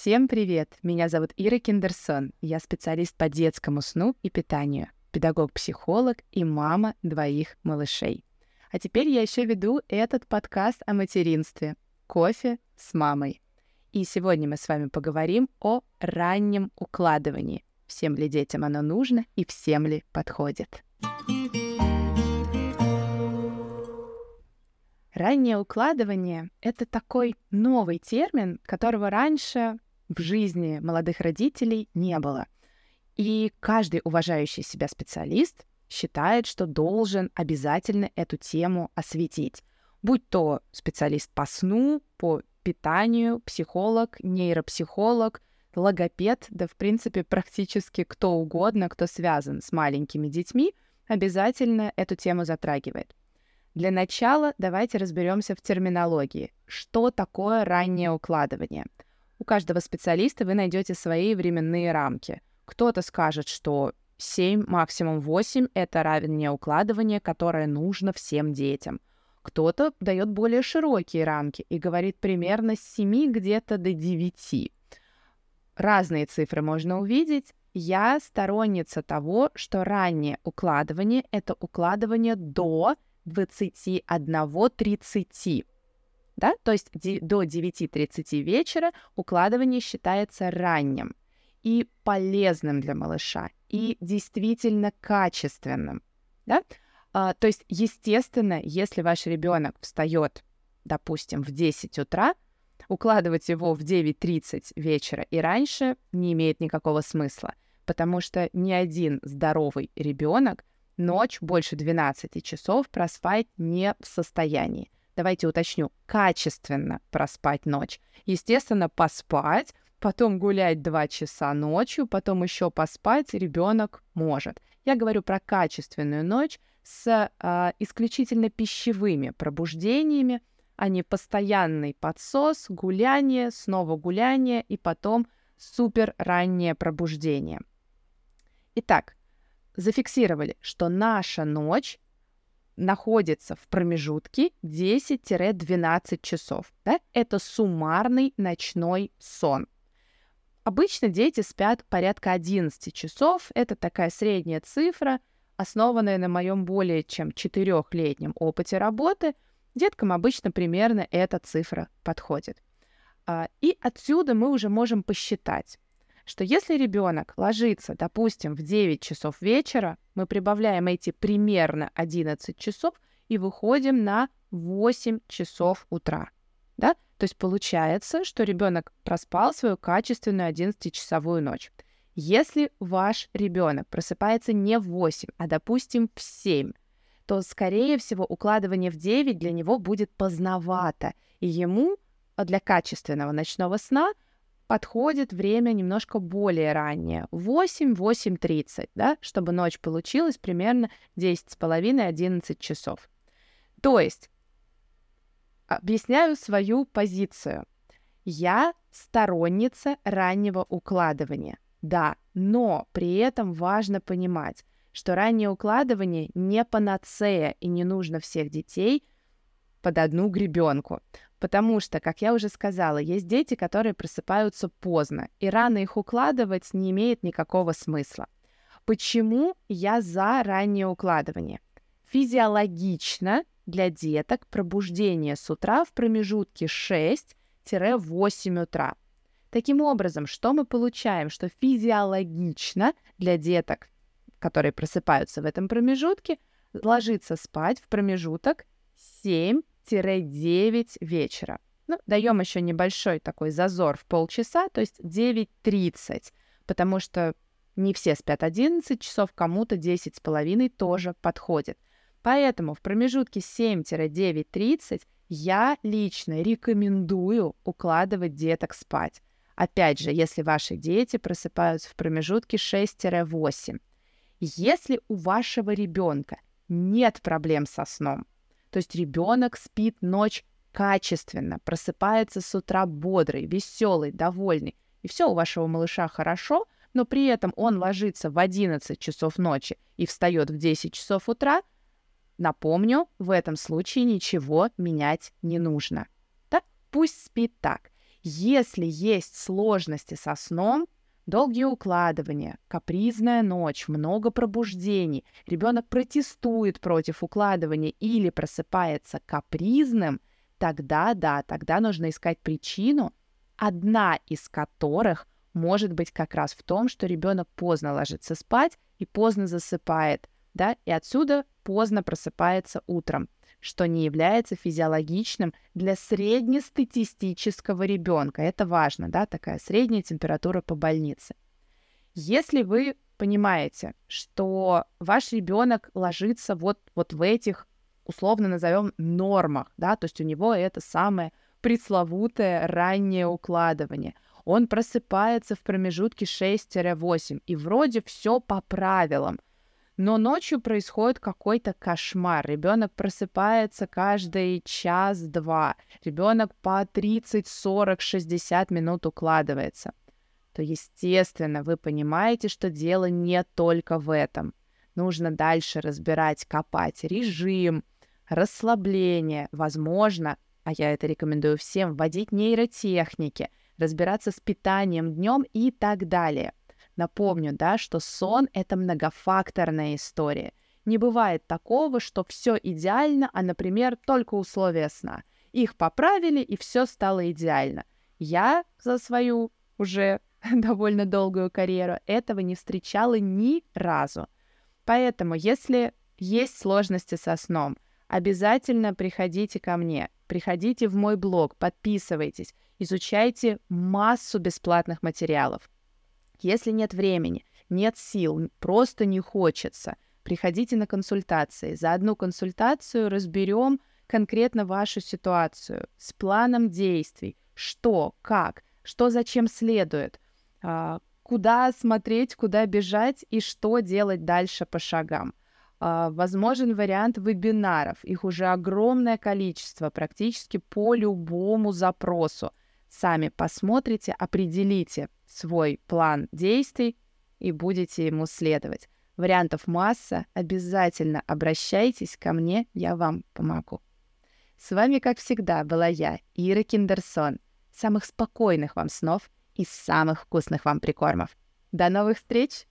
Всем привет! Меня зовут Ира Киндерсон. Я специалист по детскому сну и питанию, педагог-психолог и мама двоих малышей. А теперь я еще веду этот подкаст о материнстве «Кофе с мамой». И сегодня мы с вами поговорим о раннем укладывании. Всем ли детям оно нужно и всем ли подходит? Раннее укладывание — это такой новый термин, которого раньше в жизни молодых родителей не было. И каждый уважающий себя специалист считает, что должен обязательно эту тему осветить. Будь то специалист по сну, по питанию, психолог, нейропсихолог, логопед, да в принципе практически кто угодно, кто связан с маленькими детьми, обязательно эту тему затрагивает. Для начала давайте разберемся в терминологии. Что такое раннее укладывание? У каждого специалиста вы найдете свои временные рамки. Кто-то скажет, что 7, максимум 8 — это раннее укладывание, которое нужно всем детям. Кто-то дает более широкие рамки и говорит примерно с 7 где-то до 9. Разные цифры можно увидеть. Я сторонница того, что раннее укладывание — это укладывание до 21-30. Да? То есть до 9.30 вечера укладывание считается ранним и полезным для малыша, и действительно качественным. Да? А, то есть, естественно, если ваш ребенок встает, допустим, в 10 утра, укладывать его в 9.30 вечера и раньше не имеет никакого смысла, потому что ни один здоровый ребенок ночь больше 12 часов проспать не в состоянии. Давайте уточню, качественно проспать ночь. Естественно, поспать, потом гулять 2 часа ночью, потом еще поспать ребенок может. Я говорю про качественную ночь с э, исключительно пищевыми пробуждениями, а не постоянный подсос, гуляние, снова гуляние и потом супер раннее пробуждение. Итак, зафиксировали, что наша ночь находится в промежутке 10-12 часов. Да? Это суммарный ночной сон. Обычно дети спят порядка 11 часов. Это такая средняя цифра, основанная на моем более чем четырехлетнем опыте работы. Деткам обычно примерно эта цифра подходит. А, и отсюда мы уже можем посчитать, что если ребенок ложится, допустим, в 9 часов вечера, мы прибавляем эти примерно 11 часов и выходим на 8 часов утра. Да? То есть получается, что ребенок проспал свою качественную 11-часовую ночь. Если ваш ребенок просыпается не в 8, а, допустим, в 7, то, скорее всего, укладывание в 9 для него будет поздновато, и ему для качественного ночного сна – подходит время немножко более раннее, 8-8.30, да, чтобы ночь получилась примерно 10,5-11 часов. То есть, объясняю свою позицию. Я сторонница раннего укладывания, да, но при этом важно понимать, что раннее укладывание не панацея и не нужно всех детей под одну гребенку. Потому что, как я уже сказала, есть дети, которые просыпаются поздно, и рано их укладывать не имеет никакого смысла. Почему я за раннее укладывание? Физиологично для деток пробуждение с утра в промежутке 6-8 утра. Таким образом, что мы получаем? Что физиологично для деток, которые просыпаются в этом промежутке, ложиться спать в промежуток 7 9 вечера. Ну, даем еще небольшой такой зазор в полчаса, то есть 9.30, потому что не все спят 11 часов, кому-то 10 с половиной тоже подходит. Поэтому в промежутке 7-9.30 я лично рекомендую укладывать деток спать. Опять же, если ваши дети просыпаются в промежутке 6-8. Если у вашего ребенка нет проблем со сном, то есть ребенок спит ночь качественно, просыпается с утра бодрый, веселый, довольный. И все у вашего малыша хорошо, но при этом он ложится в 11 часов ночи и встает в 10 часов утра, напомню, в этом случае ничего менять не нужно. Да? Пусть спит так. Если есть сложности со сном, долгие укладывания, капризная ночь, много пробуждений, ребенок протестует против укладывания или просыпается капризным, тогда да, тогда нужно искать причину, одна из которых может быть как раз в том, что ребенок поздно ложится спать и поздно засыпает, да, и отсюда поздно просыпается утром, что не является физиологичным для среднестатистического ребенка. Это важно, да, такая средняя температура по больнице. Если вы понимаете, что ваш ребенок ложится вот, вот в этих, условно назовем, нормах, да, то есть у него это самое пресловутое раннее укладывание. Он просыпается в промежутке 6-8, и вроде все по правилам – но ночью происходит какой-то кошмар. Ребенок просыпается каждый час-два. Ребенок по 30, 40, 60 минут укладывается. То, естественно, вы понимаете, что дело не только в этом. Нужно дальше разбирать, копать режим, расслабление, возможно, а я это рекомендую всем, вводить нейротехники, разбираться с питанием днем и так далее. Напомню, да, что сон — это многофакторная история. Не бывает такого, что все идеально, а, например, только условия сна. Их поправили, и все стало идеально. Я за свою уже довольно долгую карьеру этого не встречала ни разу. Поэтому, если есть сложности со сном, обязательно приходите ко мне, приходите в мой блог, подписывайтесь, изучайте массу бесплатных материалов. Если нет времени, нет сил, просто не хочется, приходите на консультации. За одну консультацию разберем конкретно вашу ситуацию с планом действий, что, как, что зачем следует, а, куда смотреть, куда бежать и что делать дальше по шагам. А, возможен вариант вебинаров, их уже огромное количество, практически по любому запросу. Сами посмотрите, определите, свой план действий и будете ему следовать. Вариантов масса, обязательно обращайтесь ко мне, я вам помогу. С вами, как всегда, была я, Ира Киндерсон. Самых спокойных вам снов и самых вкусных вам прикормов. До новых встреч!